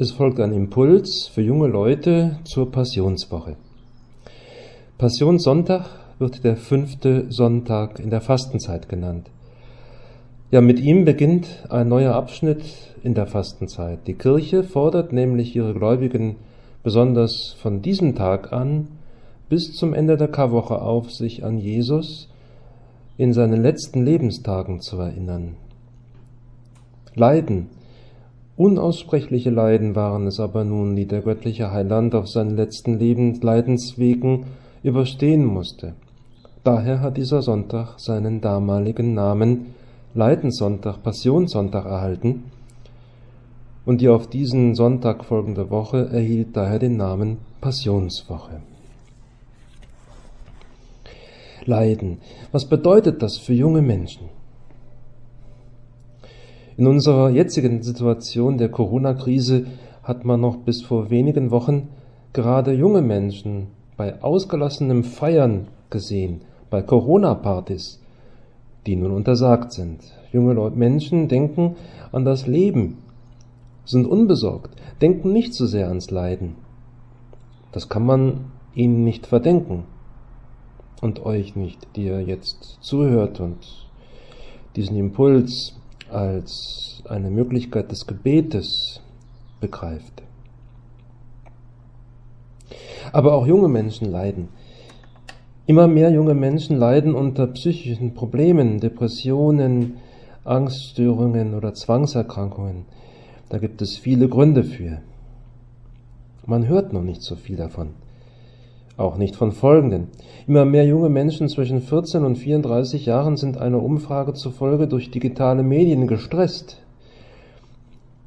Es folgt ein Impuls für junge Leute zur Passionswoche. Passionssonntag wird der fünfte Sonntag in der Fastenzeit genannt. Ja, mit ihm beginnt ein neuer Abschnitt in der Fastenzeit. Die Kirche fordert nämlich ihre Gläubigen besonders von diesem Tag an bis zum Ende der Karwoche auf, sich an Jesus in seinen letzten Lebenstagen zu erinnern. Leiden Unaussprechliche Leiden waren es aber nun, die der göttliche Heiland auf seinen letzten Leidenswegen überstehen musste. Daher hat dieser Sonntag seinen damaligen Namen Leidenssonntag, Passionssonntag erhalten, und die auf diesen Sonntag folgende Woche erhielt daher den Namen Passionswoche. Leiden. Was bedeutet das für junge Menschen? In unserer jetzigen Situation der Corona-Krise hat man noch bis vor wenigen Wochen gerade junge Menschen bei ausgelassenem Feiern gesehen, bei Corona-Partys, die nun untersagt sind. Junge Menschen denken an das Leben, sind unbesorgt, denken nicht so sehr ans Leiden. Das kann man ihnen nicht verdenken und euch nicht, die ihr jetzt zuhört und diesen Impuls als eine Möglichkeit des Gebetes begreift. Aber auch junge Menschen leiden. Immer mehr junge Menschen leiden unter psychischen Problemen, Depressionen, Angststörungen oder Zwangserkrankungen. Da gibt es viele Gründe für. Man hört noch nicht so viel davon auch nicht von folgenden. Immer mehr junge Menschen zwischen 14 und 34 Jahren sind einer Umfrage zufolge durch digitale Medien gestresst.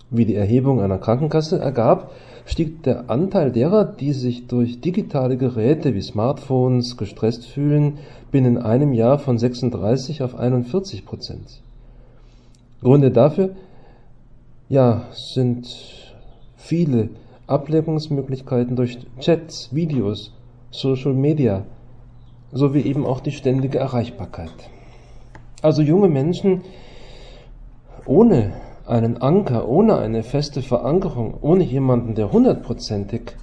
Wie die Erhebung einer Krankenkasse ergab, stieg der Anteil derer, die sich durch digitale Geräte wie Smartphones gestresst fühlen, binnen einem Jahr von 36 auf 41 Prozent. Gründe dafür, ja, sind viele Ablenkungsmöglichkeiten durch Chats, Videos, Social Media sowie eben auch die ständige Erreichbarkeit. Also junge Menschen ohne einen Anker, ohne eine feste Verankerung, ohne jemanden, der hundertprozentig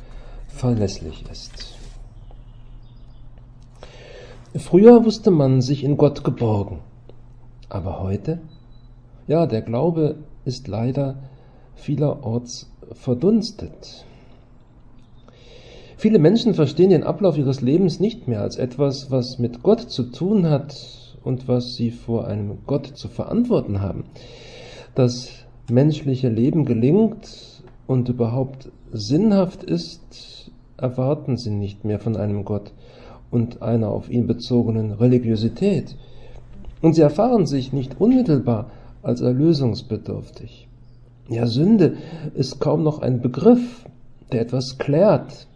verlässlich ist. Früher wusste man sich in Gott geborgen, aber heute, ja, der Glaube ist leider vielerorts verdunstet. Viele Menschen verstehen den Ablauf ihres Lebens nicht mehr als etwas, was mit Gott zu tun hat und was sie vor einem Gott zu verantworten haben. Das menschliche Leben gelingt und überhaupt sinnhaft ist, erwarten sie nicht mehr von einem Gott und einer auf ihn bezogenen Religiosität. Und sie erfahren sich nicht unmittelbar als erlösungsbedürftig. Ja, Sünde ist kaum noch ein Begriff, der etwas klärt,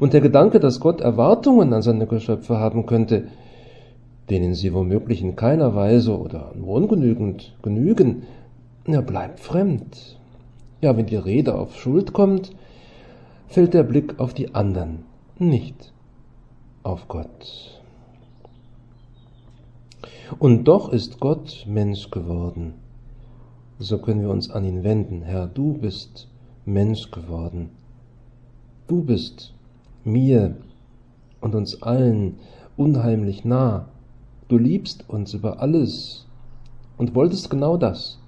und der Gedanke, dass Gott Erwartungen an seine Geschöpfe haben könnte, denen sie womöglich in keiner Weise oder nur ungenügend genügen, er bleibt fremd. Ja, wenn die Rede auf Schuld kommt, fällt der Blick auf die anderen, nicht auf Gott. Und doch ist Gott Mensch geworden. So können wir uns an ihn wenden. Herr, du bist Mensch geworden. Du bist mir und uns allen unheimlich nah. Du liebst uns über alles und wolltest genau das,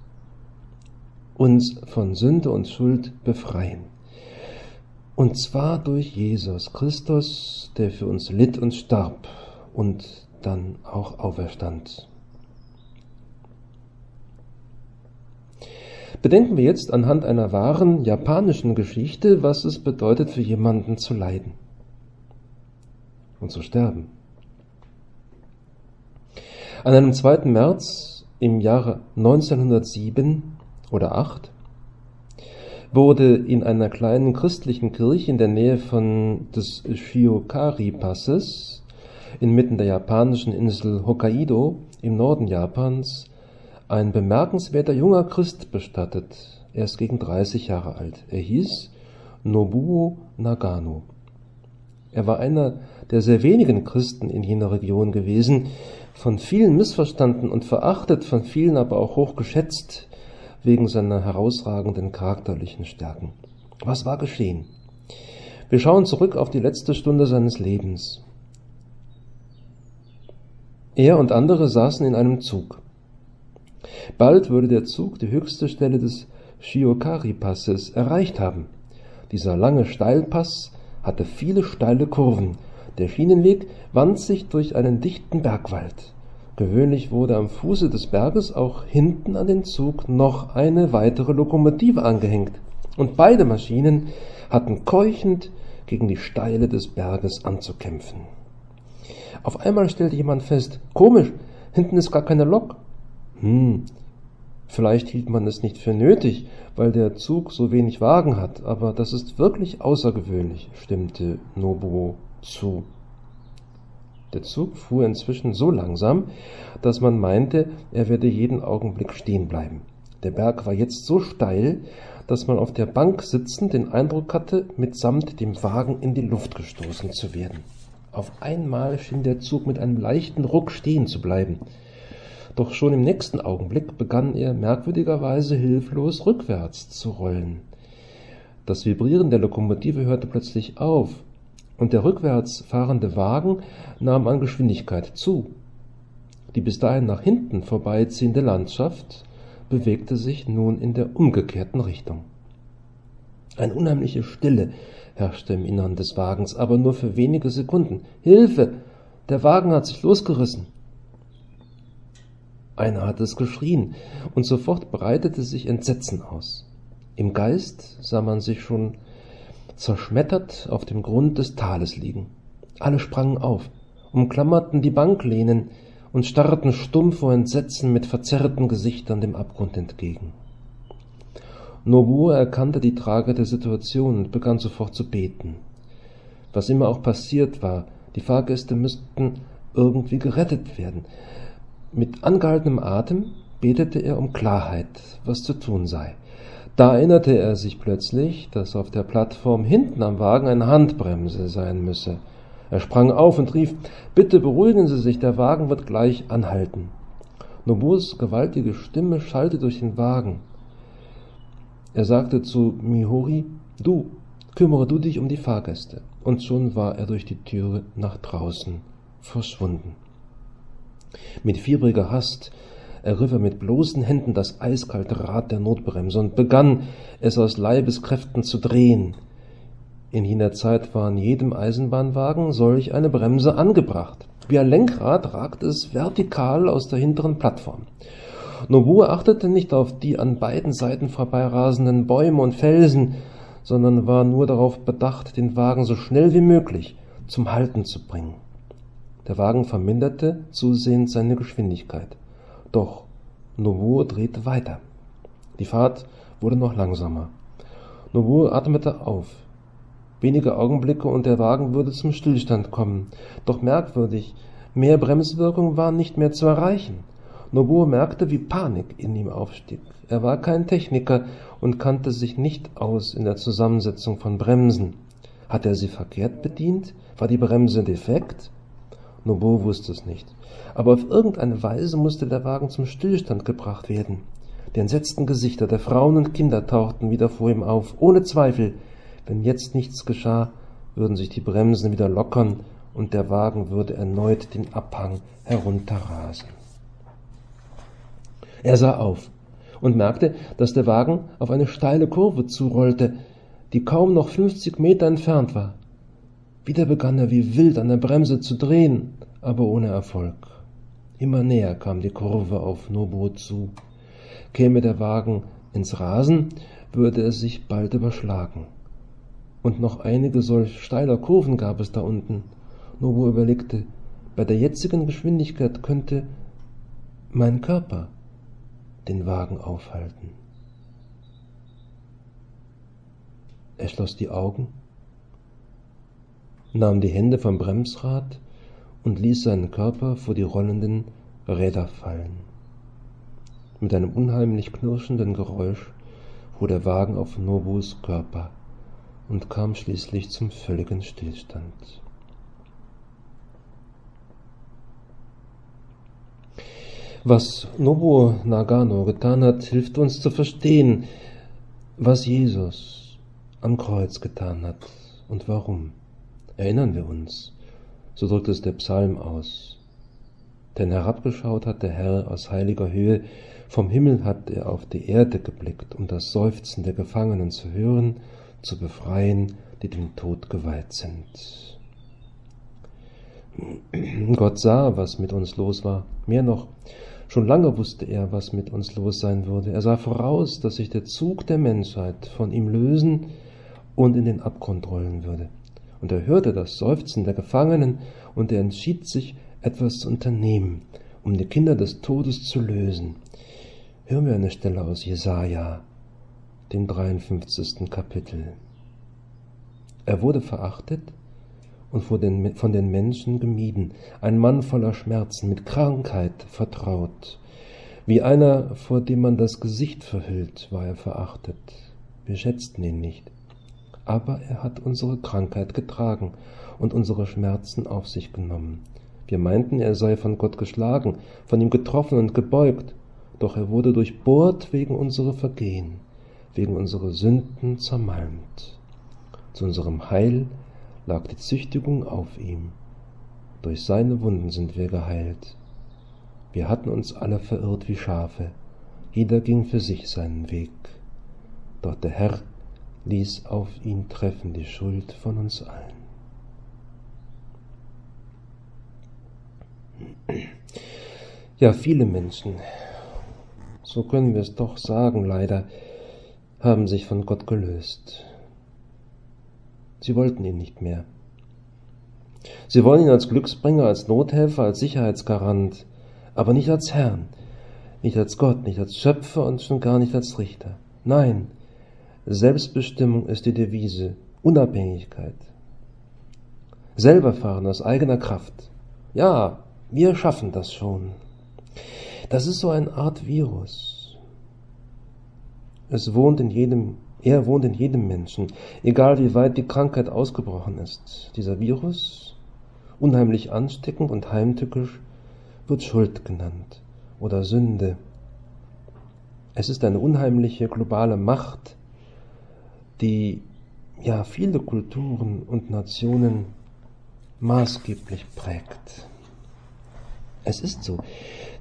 uns von Sünde und Schuld befreien. Und zwar durch Jesus Christus, der für uns litt und starb und dann auch auferstand. Bedenken wir jetzt anhand einer wahren japanischen Geschichte, was es bedeutet, für jemanden zu leiden und zu sterben. An einem 2. März im Jahre 1907 oder 8 wurde in einer kleinen christlichen Kirche in der Nähe von des Shiokari-Passes inmitten der japanischen Insel Hokkaido im Norden Japans ein bemerkenswerter junger Christ bestattet, erst gegen 30 Jahre alt. Er hieß Nobuo Nagano. Er war einer der sehr wenigen Christen in jener Region gewesen, von vielen missverstanden und verachtet, von vielen aber auch hochgeschätzt, wegen seiner herausragenden charakterlichen Stärken. Was war geschehen? Wir schauen zurück auf die letzte Stunde seines Lebens. Er und andere saßen in einem Zug. Bald würde der Zug die höchste Stelle des Shiokari-Passes erreicht haben. Dieser lange Steilpass hatte viele steile Kurven. Der Schienenweg wand sich durch einen dichten Bergwald. Gewöhnlich wurde am Fuße des Berges auch hinten an den Zug noch eine weitere Lokomotive angehängt, und beide Maschinen hatten keuchend gegen die Steile des Berges anzukämpfen. Auf einmal stellte jemand fest, komisch, hinten ist gar keine Lok. Hm, vielleicht hielt man es nicht für nötig, weil der Zug so wenig Wagen hat, aber das ist wirklich außergewöhnlich, stimmte Nobuo zu. Der Zug fuhr inzwischen so langsam, dass man meinte, er werde jeden Augenblick stehen bleiben. Der Berg war jetzt so steil, dass man auf der Bank sitzend den Eindruck hatte, mitsamt dem Wagen in die Luft gestoßen zu werden. Auf einmal schien der Zug mit einem leichten Ruck stehen zu bleiben. Doch schon im nächsten Augenblick begann er merkwürdigerweise hilflos rückwärts zu rollen. Das Vibrieren der Lokomotive hörte plötzlich auf, und der rückwärts fahrende Wagen nahm an Geschwindigkeit zu. Die bis dahin nach hinten vorbeiziehende Landschaft bewegte sich nun in der umgekehrten Richtung. Eine unheimliche Stille herrschte im Innern des Wagens, aber nur für wenige Sekunden. Hilfe! Der Wagen hat sich losgerissen. Einer hatte es geschrien, und sofort breitete sich Entsetzen aus. Im Geist sah man sich schon zerschmettert auf dem Grund des Tales liegen. Alle sprangen auf, umklammerten die Banklehnen und starrten stumm vor Entsetzen mit verzerrten Gesichtern dem Abgrund entgegen. Nobuo erkannte die Trage der Situation und begann sofort zu beten. Was immer auch passiert war, die Fahrgäste müssten irgendwie gerettet werden. Mit angehaltenem Atem betete er um Klarheit, was zu tun sei. Da erinnerte er sich plötzlich, dass auf der Plattform hinten am Wagen eine Handbremse sein müsse. Er sprang auf und rief, bitte beruhigen Sie sich, der Wagen wird gleich anhalten. Nobus gewaltige Stimme schallte durch den Wagen. Er sagte zu Mihori, du, kümmere du dich um die Fahrgäste. Und schon war er durch die Türe nach draußen verschwunden. Mit fiebriger Hast ergriff er mit bloßen Händen das eiskalte Rad der Notbremse und begann, es aus Leibeskräften zu drehen. In jener Zeit war an jedem Eisenbahnwagen solch eine Bremse angebracht. Wie ein Lenkrad ragte es vertikal aus der hinteren Plattform. Nobuo achtete nicht auf die an beiden Seiten vorbeirasenden Bäume und Felsen, sondern war nur darauf bedacht, den Wagen so schnell wie möglich zum Halten zu bringen. Der Wagen verminderte zusehends seine Geschwindigkeit. Doch Nobuo drehte weiter. Die Fahrt wurde noch langsamer. Nobuo atmete auf. Wenige Augenblicke und der Wagen würde zum Stillstand kommen. Doch merkwürdig, mehr Bremswirkung war nicht mehr zu erreichen. Nobuo merkte, wie Panik in ihm aufstieg. Er war kein Techniker und kannte sich nicht aus in der Zusammensetzung von Bremsen. Hat er sie verkehrt bedient? War die Bremse defekt? Nobuo wusste es nicht aber auf irgendeine Weise musste der Wagen zum Stillstand gebracht werden. Die entsetzten Gesichter der Frauen und Kinder tauchten wieder vor ihm auf. Ohne Zweifel, wenn jetzt nichts geschah, würden sich die Bremsen wieder lockern und der Wagen würde erneut den Abhang herunterrasen. Er sah auf und merkte, dass der Wagen auf eine steile Kurve zurollte, die kaum noch 50 Meter entfernt war. Wieder begann er wie wild an der Bremse zu drehen, aber ohne Erfolg. Immer näher kam die Kurve auf Nobuo zu. Käme der Wagen ins Rasen, würde es sich bald überschlagen. Und noch einige solch steiler Kurven gab es da unten. Nobuo überlegte, bei der jetzigen Geschwindigkeit könnte mein Körper den Wagen aufhalten. Er schloss die Augen, nahm die Hände vom Bremsrad und ließ seinen Körper vor die rollenden Räder fallen. Mit einem unheimlich knirschenden Geräusch fuhr der Wagen auf Nobus Körper und kam schließlich zum völligen Stillstand. Was Nobuo Nagano getan hat, hilft uns zu verstehen, was Jesus am Kreuz getan hat und warum. Erinnern wir uns, so drückt es der Psalm aus. Denn herabgeschaut hat der Herr aus heiliger Höhe, vom Himmel hat er auf die Erde geblickt, um das Seufzen der Gefangenen zu hören, zu befreien, die dem Tod geweiht sind. Gott sah, was mit uns los war. Mehr noch, schon lange wusste er, was mit uns los sein würde. Er sah voraus, dass sich der Zug der Menschheit von ihm lösen und in den Abgrund rollen würde. Und er hörte das Seufzen der Gefangenen und er entschied sich, etwas zu unternehmen, um die Kinder des Todes zu lösen. Hören wir eine Stelle aus Jesaja, dem 53. Kapitel. Er wurde verachtet und von den Menschen gemieden, ein Mann voller Schmerzen, mit Krankheit vertraut. Wie einer, vor dem man das Gesicht verhüllt, war er verachtet. Wir schätzten ihn nicht. Aber er hat unsere Krankheit getragen und unsere Schmerzen auf sich genommen. Wir meinten, er sei von Gott geschlagen, von ihm getroffen und gebeugt, doch er wurde durchbohrt wegen unserer Vergehen, wegen unserer Sünden zermalmt. Zu unserem Heil lag die Züchtigung auf ihm. Durch seine Wunden sind wir geheilt. Wir hatten uns alle verirrt wie Schafe, jeder ging für sich seinen Weg. Doch der Herr ließ auf ihn treffen die Schuld von uns allen. Ja, viele Menschen, so können wir es doch sagen, leider, haben sich von Gott gelöst. Sie wollten ihn nicht mehr. Sie wollen ihn als Glücksbringer, als Nothelfer, als Sicherheitsgarant, aber nicht als Herrn, nicht als Gott, nicht als Schöpfer und schon gar nicht als Richter. Nein, Selbstbestimmung ist die Devise, Unabhängigkeit. Selber fahren aus eigener Kraft. Ja, wir schaffen das schon. Das ist so eine Art Virus. Es wohnt in jedem er wohnt in jedem Menschen, egal wie weit die Krankheit ausgebrochen ist. Dieser Virus, unheimlich ansteckend und heimtückisch, wird Schuld genannt oder Sünde. Es ist eine unheimliche globale Macht, die ja viele Kulturen und Nationen maßgeblich prägt. Es ist so.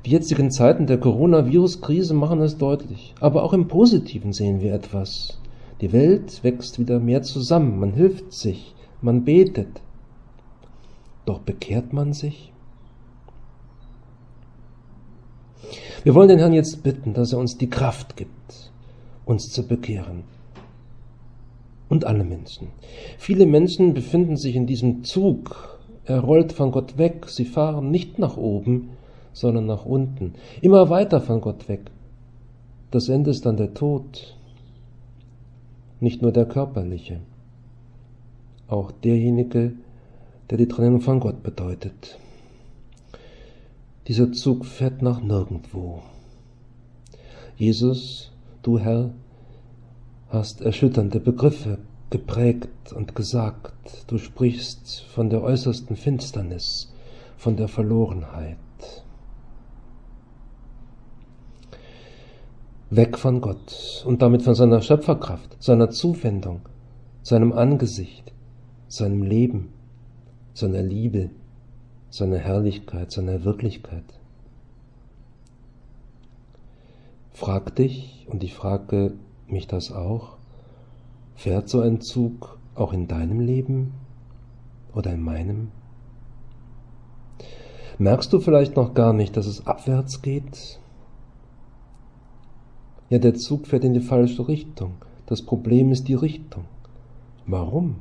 Die jetzigen Zeiten der Coronavirus-Krise machen es deutlich. Aber auch im Positiven sehen wir etwas. Die Welt wächst wieder mehr zusammen, man hilft sich, man betet. Doch bekehrt man sich? Wir wollen den Herrn jetzt bitten, dass er uns die Kraft gibt, uns zu bekehren. Und alle Menschen. Viele Menschen befinden sich in diesem Zug. Er rollt von Gott weg. Sie fahren nicht nach oben, sondern nach unten. Immer weiter von Gott weg. Das Ende ist dann der Tod nicht nur der körperliche, auch derjenige, der die Trennung von Gott bedeutet. Dieser Zug fährt nach nirgendwo. Jesus, du Herr, hast erschütternde Begriffe geprägt und gesagt. Du sprichst von der äußersten Finsternis, von der Verlorenheit. weg von Gott und damit von seiner Schöpferkraft, seiner Zuwendung, seinem Angesicht, seinem Leben, seiner Liebe, seiner Herrlichkeit, seiner Wirklichkeit. Frag dich, und ich frage mich das auch, fährt so ein Zug auch in deinem Leben oder in meinem? Merkst du vielleicht noch gar nicht, dass es abwärts geht, ja, der Zug fährt in die falsche Richtung. Das Problem ist die Richtung. Warum?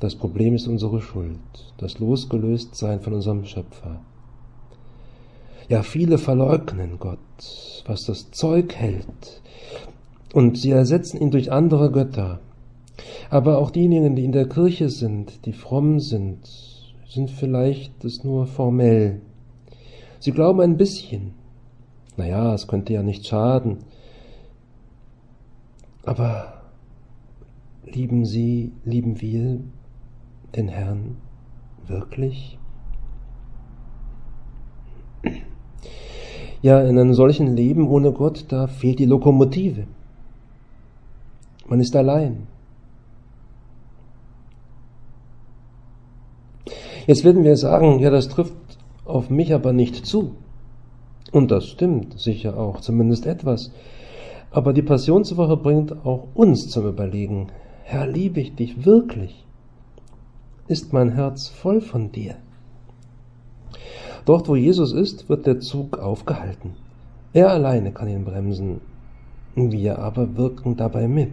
Das Problem ist unsere Schuld, das Losgelöstsein von unserem Schöpfer. Ja, viele verleugnen Gott, was das Zeug hält, und sie ersetzen ihn durch andere Götter. Aber auch diejenigen, die in der Kirche sind, die fromm sind, sind vielleicht es nur formell. Sie glauben ein bisschen, naja, es könnte ja nicht schaden. Aber lieben Sie, lieben wir den Herrn wirklich? Ja, in einem solchen Leben ohne Gott, da fehlt die Lokomotive. Man ist allein. Jetzt werden wir sagen, ja, das trifft auf mich aber nicht zu. Und das stimmt sicher auch, zumindest etwas. Aber die Passionswoche bringt auch uns zum Überlegen. Herr, liebe ich dich wirklich? Ist mein Herz voll von dir? Dort, wo Jesus ist, wird der Zug aufgehalten. Er alleine kann ihn bremsen. Wir aber wirken dabei mit.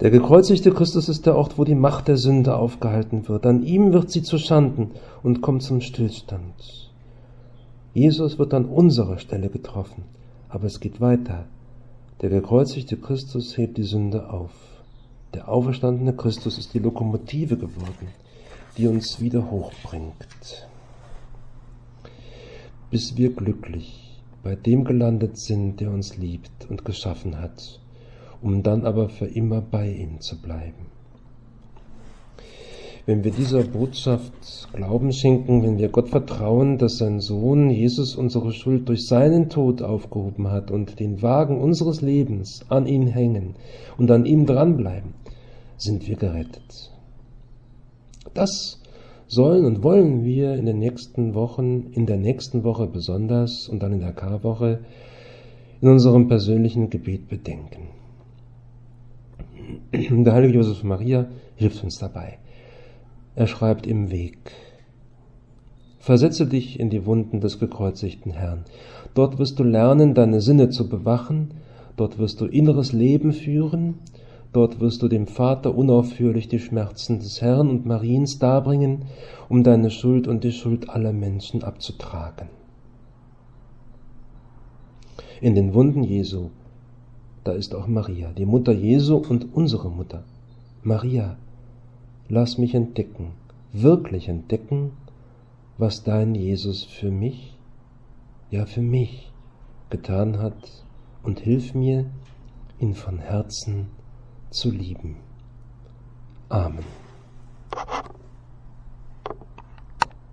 Der gekreuzigte Christus ist der Ort, wo die Macht der Sünde aufgehalten wird. An ihm wird sie zu Schanden und kommt zum Stillstand. Jesus wird an unserer Stelle getroffen, aber es geht weiter. Der gekreuzigte Christus hebt die Sünde auf. Der auferstandene Christus ist die Lokomotive geworden, die uns wieder hochbringt bis wir glücklich bei dem gelandet sind, der uns liebt und geschaffen hat, um dann aber für immer bei ihm zu bleiben. Wenn wir dieser Botschaft Glauben schenken, wenn wir Gott vertrauen, dass sein Sohn Jesus unsere Schuld durch seinen Tod aufgehoben hat und den Wagen unseres Lebens an ihn hängen und an ihm dranbleiben, sind wir gerettet. Das sollen und wollen wir in den nächsten Wochen, in der nächsten Woche besonders und dann in der Karwoche in unserem persönlichen Gebet bedenken. Der heilige Josef Maria hilft uns dabei. Er schreibt im Weg. Versetze dich in die Wunden des gekreuzigten Herrn. Dort wirst du lernen, deine Sinne zu bewachen, dort wirst du inneres Leben führen, Dort wirst du dem Vater unaufhörlich die Schmerzen des Herrn und Mariens darbringen, um deine Schuld und die Schuld aller Menschen abzutragen. In den Wunden Jesu, da ist auch Maria, die Mutter Jesu und unsere Mutter. Maria, lass mich entdecken, wirklich entdecken, was dein Jesus für mich, ja für mich getan hat und hilf mir, ihn von Herzen zu lieben. Amen.